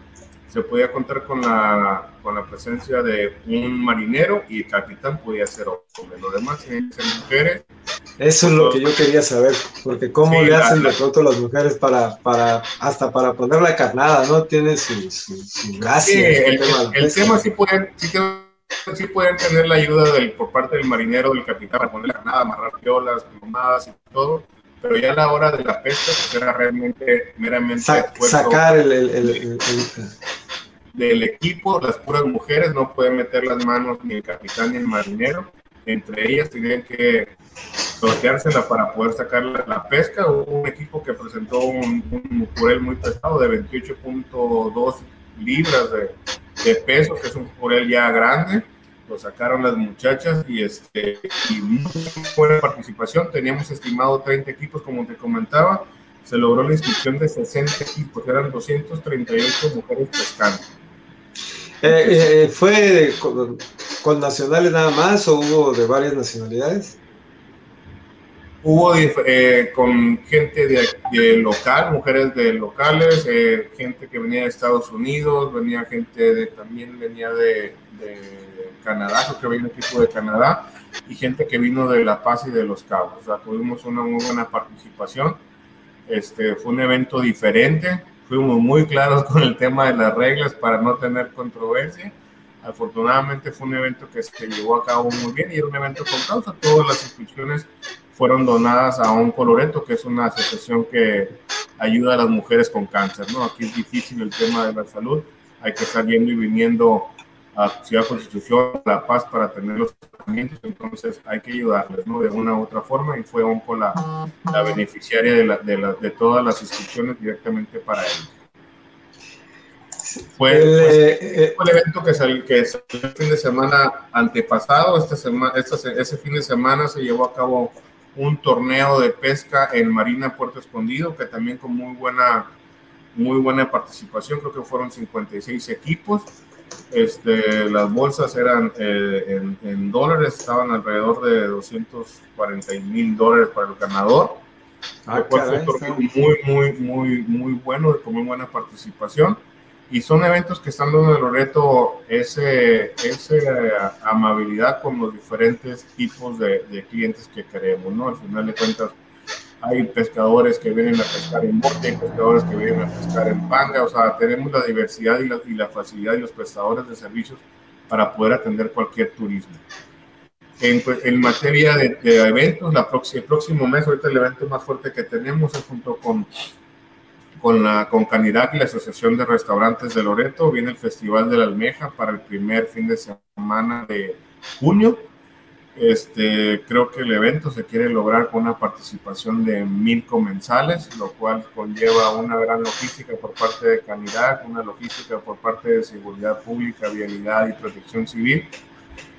[SPEAKER 2] se podía contar con la, con la presencia de un marinero y el capitán podía ser hombre. Lo demás tienen que ser mujeres.
[SPEAKER 1] Eso es lo que yo quería saber, porque cómo le hacen de pronto las mujeres para, para, hasta para poner la carnada, ¿no? Tiene su, gracia.
[SPEAKER 2] el, tema, sí pueden, sí, pueden tener la ayuda del, por parte del marinero, del capitán, para poner la carnada, amarrar piolas, plomadas y todo, pero ya a la hora de la pesca, pues era realmente meramente
[SPEAKER 1] sacar el, el, el,
[SPEAKER 2] del equipo, las puras mujeres no pueden meter las manos ni el capitán ni el marinero, entre ellas tenían que sorteársela para poder sacar la, pesca. Hubo un equipo que presentó un, un purel muy pesado de 28.2 libras de, de, peso, que es un purel ya grande. Lo sacaron las muchachas y, este, y buena participación. Teníamos estimado 30 equipos, como te comentaba se logró la inscripción de 60 equipos, eran 238 mujeres pescando.
[SPEAKER 1] Eh, eh, ¿Fue con, nacionales nada más o hubo de varias nacionalidades?
[SPEAKER 2] Hubo eh, con gente de, local, mujeres de locales, gente que venía de Estados Unidos, venía gente de, también venía de, de Canadá, creo que venía un equipo de Canadá, y gente que vino de La Paz y de Los Cabos. O sea, tuvimos una muy buena participación. Este, fue un evento diferente, fuimos muy claros con el tema de las reglas para no tener controversia. Afortunadamente fue un evento que se llevó a cabo muy bien y era un evento con causa. Todas las inscripciones fueron donadas a Un Coloreto, que es una asociación que ayuda a las mujeres con cáncer. ¿no? Aquí es difícil el tema de la salud, hay que estar yendo y viniendo a Ciudad Constitución, La Paz para tener los tratamientos, entonces hay que ayudarles, ¿no? De una u otra forma y fue ONCO la, la beneficiaria de, la, de, la, de, todas las inscripciones directamente para ellos. Fue, pues, eh, fue, el evento que salió, que el fin de semana antepasado, esta semana, ese fin de semana se llevó a cabo un torneo de pesca en Marina Puerto Escondido, que también con muy buena, muy buena participación, creo que fueron 56 equipos este, las bolsas eran eh, en, dólares, estaban alrededor de 240 mil dólares para el ganador. Ah, fue muy, muy, muy, muy bueno, con muy buena participación. Y son eventos que están dando el Loreto ese, esa amabilidad con los diferentes tipos de, de clientes que queremos, ¿no? Al final de cuentas, hay pescadores que vienen a pescar en bote, hay pescadores que vienen a pescar en panga, o sea, tenemos la diversidad y la, y la facilidad de los prestadores de servicios para poder atender cualquier turismo. En, pues, en materia de, eventos, la próxima, el próximo mes, ahorita el evento más fuerte que tenemos es junto con, con, la, con Canirac y la Asociación de Restaurantes de Loreto, viene el Festival de la Almeja para el primer fin de semana de junio este, creo que el evento se quiere lograr con una participación de mil comensales, lo cual conlleva una gran logística por parte de Canidad, una logística por parte de seguridad pública, vialidad y protección civil.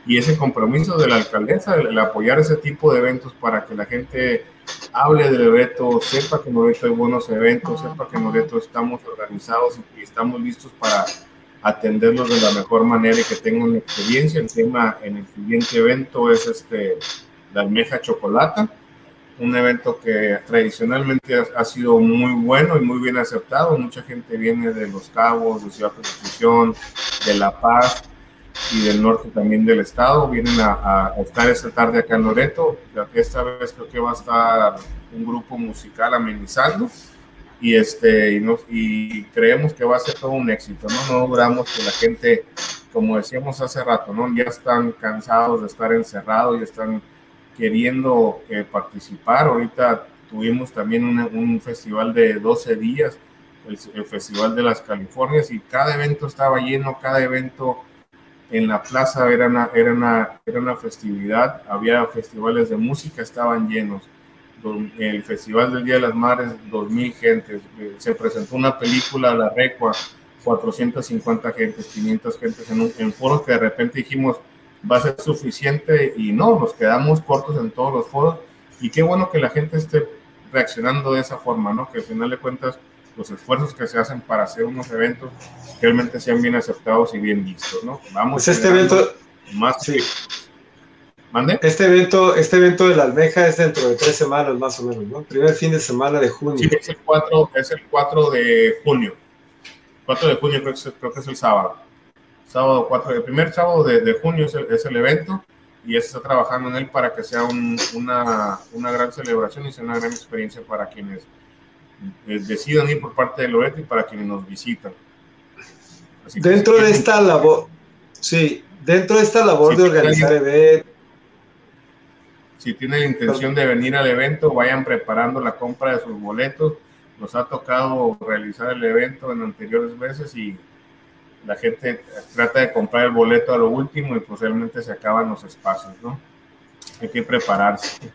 [SPEAKER 2] Y ese compromiso de la alcaldesa, el, apoyar ese tipo de eventos para que la gente hable del evento, sepa que en Loreto hay buenos eventos, sepa que en Loreto estamos organizados y estamos listos para atenderlos de la mejor manera y que tengan experiencia. El tema en el siguiente evento es este, la almeja chocolata, un evento que tradicionalmente ha, sido muy bueno y muy bien aceptado. Mucha gente viene de Los Cabos, de Ciudad Constitución, de La Paz y del norte también del estado. Vienen a, a estar esta tarde acá en Loreto. Esta vez creo que va a estar un grupo musical amenizando y, este, y, nos, y creemos que va a ser todo un éxito, ¿no? No logramos que la gente, como decíamos hace rato, ¿no? Ya están cansados de estar encerrados y están queriendo eh, participar. Ahorita tuvimos también un festival de 12 días, el, el, Festival de las Californias, y cada evento estaba lleno, cada evento en la plaza era una, era una, festividad, había festivales de música, estaban llenos el Festival del Día de las Madres, 2.000 gentes. Se presentó una película, La Recua, 450 gentes, 500 gentes en, en foros que de repente dijimos va a ser suficiente y no, nos quedamos cortos en todos los foros y qué bueno que la gente esté reaccionando de esa forma, ¿no? Que al final de cuentas los esfuerzos que se hacen para hacer unos eventos realmente sean bien aceptados y bien vistos, ¿no?
[SPEAKER 1] Vamos. Pues este evento... Más sí. Este evento, este evento de la almeja es dentro de tres semanas más o menos, ¿no? Primer fin de semana de junio.
[SPEAKER 2] Sí, es el 4, es el 4 de junio. 4 de junio creo que, es, creo que es el sábado. Sábado 4, el primer sábado de, de junio es el, es el, evento y se está trabajando en él para que sea un, una, una, gran celebración y sea una gran experiencia para quienes decidan ir por parte de Loreto y para quienes nos visitan.
[SPEAKER 1] Así dentro de esta labor, sí, dentro de esta labor de organizar eventos
[SPEAKER 2] si tienen la intención de venir al evento, vayan preparando la compra de sus boletos. Nos ha tocado realizar el evento en anteriores veces y la gente trata de comprar el boleto a lo último y posiblemente pues, se acaban los espacios, ¿no? Hay que prepararse.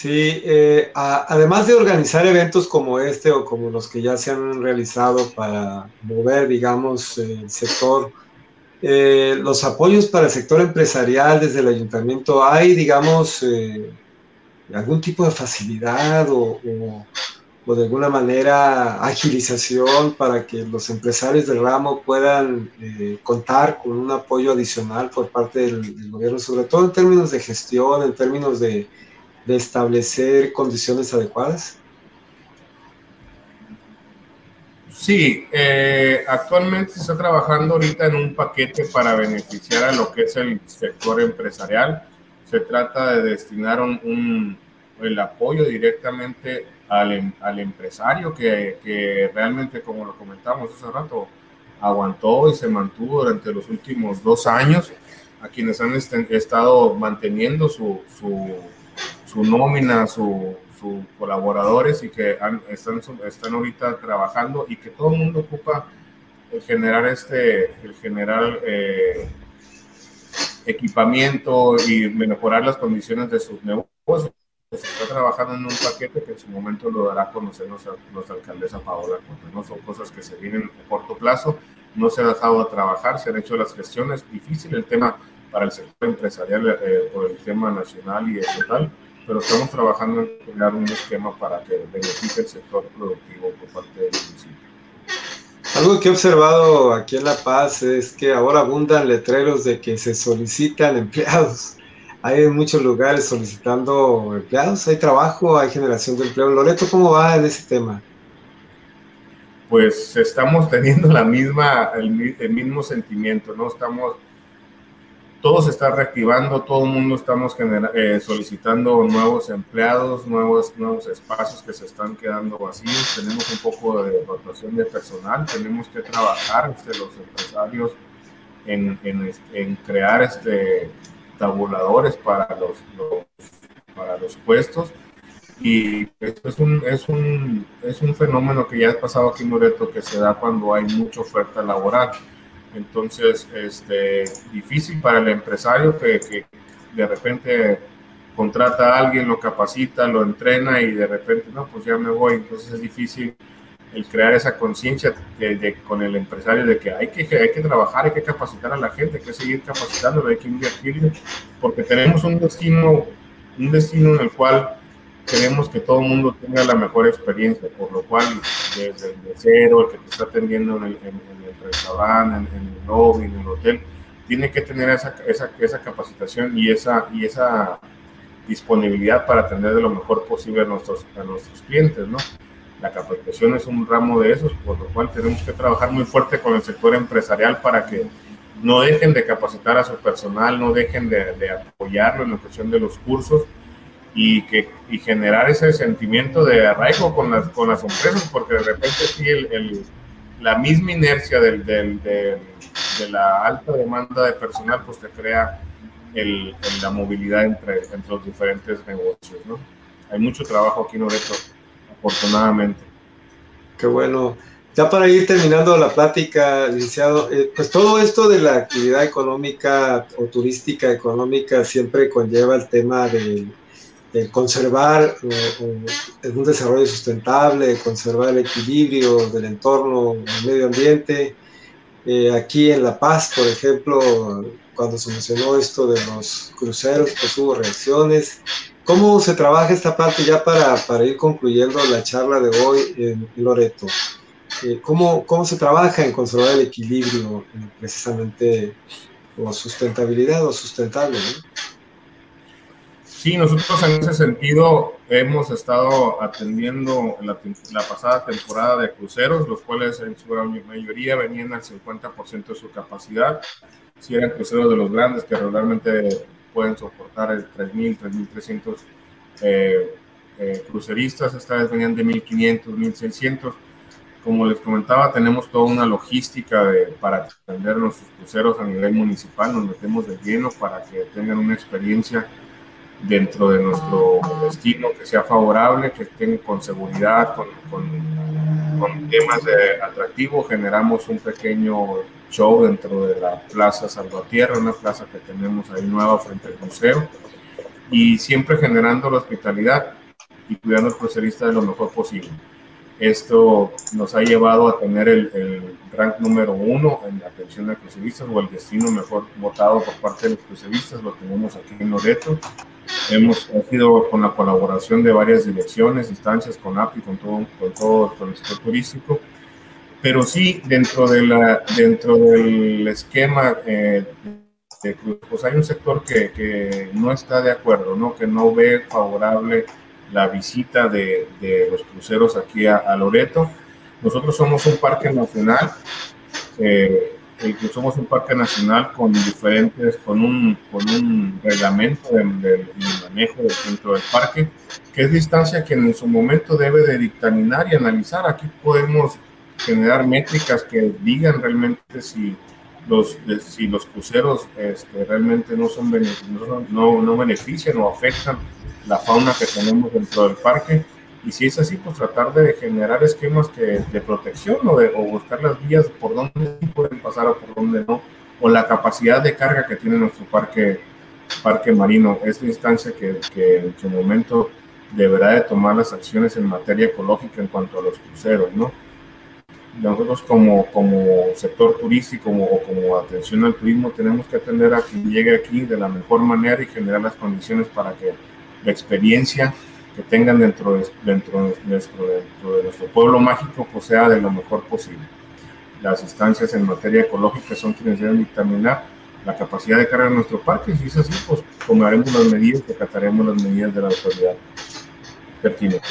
[SPEAKER 1] Sí, eh, además de organizar eventos como este o como los que ya se han realizado para mover, digamos, el sector eh, los apoyos para el sector empresarial desde el ayuntamiento, ¿hay, digamos, eh, algún tipo de facilidad o, o de alguna manera agilización para que los empresarios del ramo puedan eh, contar con un apoyo adicional por parte del, gobierno, sobre todo en términos de gestión, en términos de, de establecer condiciones adecuadas?
[SPEAKER 2] Sí, eh, actualmente se está trabajando ahorita en un paquete para beneficiar a lo que es el sector empresarial. Se trata de destinar un, el apoyo directamente al, em, al empresario que, que, realmente, como lo comentamos hace rato, aguantó y se mantuvo durante los últimos dos años, a quienes han estado manteniendo su, su, su nómina, su, sus colaboradores y que están, están ahorita trabajando y que todo el mundo ocupa el generar este, el generar eh, equipamiento y mejorar las condiciones de sus negocios. Se está trabajando en un paquete que en su momento lo dará a conocer nuestra, alcaldesa Paola No son cosas que se vienen a corto plazo, no se ha dejado de trabajar, se han hecho las gestiones. Difícil el tema para el sector empresarial eh, por el tema nacional y estatal pero estamos trabajando en crear un esquema para que beneficie el sector productivo por parte del municipio.
[SPEAKER 1] Algo que he observado aquí en La Paz es que ahora abundan letreros de que se solicitan empleados. Hay en muchos lugares solicitando empleados, hay trabajo, hay generación de empleo. Loreto, ¿cómo va en ese tema?
[SPEAKER 2] Pues estamos teniendo la misma, el, el mismo sentimiento, ¿no? Estamos todo se está reactivando, todo el mundo estamos eh, solicitando nuevos empleados, nuevos, nuevos espacios que se están quedando vacíos, tenemos un poco de rotación de personal, tenemos que trabajar este, los empresarios en, en, en, crear este, tabuladores para los, para los puestos. Y esto es un, es, un, es un fenómeno que ya ha pasado aquí en Moreto que se da cuando hay mucha oferta laboral entonces, este, difícil para el empresario que, de repente contrata a alguien, lo capacita, lo entrena y de repente, no, pues ya me voy. Entonces es difícil el crear esa conciencia con el empresario de que hay, que hay que trabajar, hay que capacitar a la gente, hay que seguir capacitando, hay que invertir, porque tenemos un destino, un destino en el cual queremos que todo el mundo tenga la mejor experiencia, por lo cual desde el cero, el que te está atendiendo en el, restaurante, en, el lobby, en el hotel, tiene que tener esa, esa, esa, capacitación y esa, y esa disponibilidad para atender de lo mejor posible a nuestros, a nuestros clientes, ¿no? La capacitación es un ramo de esos, por lo cual tenemos que trabajar muy fuerte con el sector empresarial para que no dejen de capacitar a su personal, no dejen de, de apoyarlo en la cuestión de los cursos y, que, y generar ese sentimiento de arraigo con las, con las empresas, porque de repente sí el, el, la misma inercia del, del, de la alta demanda de personal pues te crea el, la movilidad entre, entre los diferentes negocios. ¿no? Hay mucho trabajo aquí en Oreto, afortunadamente.
[SPEAKER 1] Qué bueno. Ya para ir terminando la plática, licenciado, eh, pues todo esto de la actividad económica o turística económica siempre conlleva el tema del conservar un desarrollo sustentable, conservar el equilibrio del entorno, del medio ambiente. Eh, aquí en La Paz, por ejemplo, cuando se mencionó esto de los cruceros, pues hubo reacciones. ¿Cómo se trabaja esta parte ya para, para ir concluyendo la charla de hoy en Loreto? Eh, ¿cómo, ¿Cómo se trabaja en conservar el equilibrio precisamente o sustentabilidad o sustentable? ¿no?
[SPEAKER 2] Sí, nosotros en ese sentido hemos estado atendiendo la, la, pasada temporada de cruceros, los cuales en su mayoría venían al 50% de su capacidad. Si eran cruceros de los grandes que regularmente pueden soportar 3.000, 3.300 eh, eh, cruceristas, esta vez venían de 1.500, 1.600. Como les comentaba, tenemos toda una logística de, para atender nuestros cruceros a nivel municipal, nos metemos de lleno para que tengan una experiencia dentro de nuestro destino que sea favorable, que estén con seguridad, con, con, temas de atractivo. Generamos un pequeño show dentro de la Plaza Salvatierra, una plaza que tenemos ahí nueva frente al museo, y siempre generando la hospitalidad y cuidando al crucerista de lo mejor posible. Esto nos ha llevado a tener el, el rank número uno en la atención de cruceristas o el destino mejor votado por parte de los cruceristas, lo tenemos aquí en Loreto Hemos sido con la colaboración de varias direcciones, instancias, con API, con todo, con todo, con el sector turístico. Pero sí, dentro, de la, dentro del esquema eh, de, pues hay un sector que, que, no está de acuerdo, ¿no? que no ve favorable la visita de, de los cruceros aquí a, a Loreto. Nosotros somos un parque nacional eh, somos un parque nacional con diferentes, con un, con un reglamento del, del, manejo dentro del parque, que es distancia que en su momento debe de dictaminar y analizar. Aquí podemos generar métricas que digan realmente si los, si los cruceros este, realmente no, son, no, no, no benefician o afectan la fauna que tenemos dentro del parque y si es así, pues tratar de generar esquemas que, de protección o, de, o buscar las vías por donde pueden pasar o por donde no, o la capacidad de carga que tiene nuestro parque, parque marino. Es la instancia que, que en su momento deberá de tomar las acciones en materia ecológica en cuanto a los cruceros, ¿no? Nosotros como, como sector turístico o como atención al turismo tenemos que atender a quien llegue aquí de la mejor manera y generar las condiciones para que la experiencia que tengan dentro de, dentro, de nuestro, dentro de nuestro pueblo mágico pues sea de lo mejor posible. Las instancias en materia ecológica son quienes deben dictaminar la capacidad de carga de nuestro parque. Si es así, pues tomaremos las medidas y las medidas de la autoridad pertinente.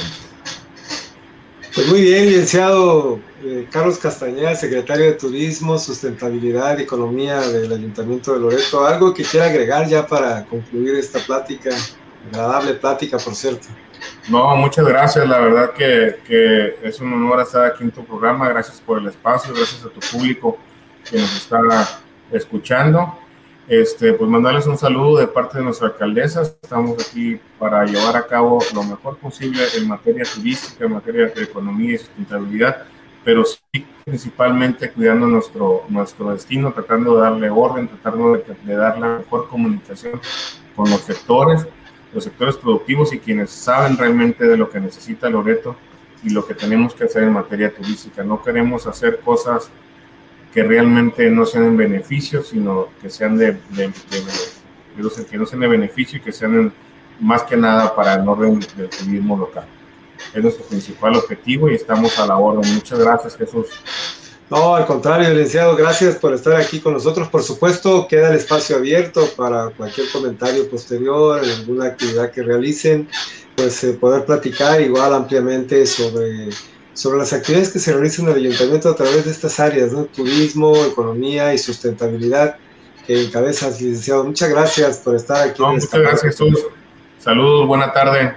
[SPEAKER 1] Pues muy bien, licenciado eh, Carlos Castañeda, secretario de Turismo, Sustentabilidad y Economía del Ayuntamiento de Loreto. ¿Algo que quiera agregar ya para concluir esta plática? Agradable plática, por cierto.
[SPEAKER 2] No, muchas gracias. La verdad que, que, es un honor estar aquí en tu programa. Gracias por el espacio, gracias a tu público que nos está escuchando. Este, pues mandarles un saludo de parte de nuestra alcaldesa. Estamos aquí para llevar a cabo lo mejor posible en materia turística, en materia de economía y sustentabilidad, pero sí principalmente cuidando nuestro, nuestro destino, tratando de darle orden, tratando de, de dar la mejor comunicación con los sectores los sectores productivos y quienes saben realmente de lo que necesita Loreto y lo que tenemos que hacer en materia turística. No queremos hacer cosas que realmente no sean en beneficio, sino que sean de, de, de, que no sean de beneficio y que sean más que nada para el orden del turismo local. Es nuestro principal objetivo y estamos a la orden. Muchas gracias, Jesús.
[SPEAKER 1] No, al contrario, licenciado, gracias por estar aquí con nosotros. Por supuesto, queda el espacio abierto para cualquier comentario posterior, alguna actividad que realicen, pues eh, poder platicar igual ampliamente sobre, sobre las actividades que se realizan en el ayuntamiento a través de estas áreas, ¿no? turismo, economía y sustentabilidad que encabezas, licenciado. Muchas gracias por estar aquí.
[SPEAKER 2] No, muchas gracias, Jesús. Saludos, buena tarde.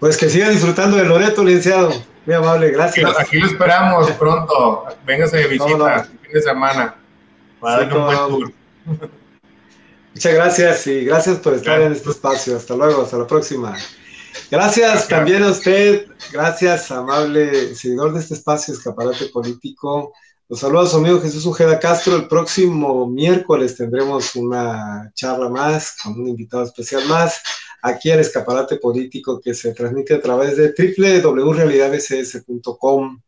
[SPEAKER 1] Pues que siga disfrutando de Loreto, licenciado. Muy amable, gracias.
[SPEAKER 2] Aquí, aquí lo esperamos pronto. Véngase de visita, no, no. fin de semana. Para sí, un buen tour.
[SPEAKER 1] Muchas gracias y gracias por estar gracias. en este espacio. Hasta luego, hasta la próxima. Gracias, gracias, también a usted, gracias, amable seguidor de este espacio, Escaparate Político. Los saludo a su amigo Jesús Ujeda Castro. El próximo miércoles tendremos una charla más con un invitado especial más aquí al escaparate político que se transmite a través de www.realidadbcs.com.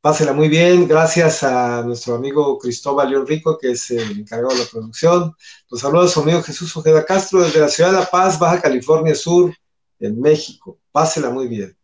[SPEAKER 1] Pásela muy bien, gracias a nuestro amigo Cristóbal León Rico, que es el encargado de la producción. Los saludos a su amigo Jesús Ojeda Castro desde la ciudad de La Paz, Baja California Sur, en México. Pásela muy bien.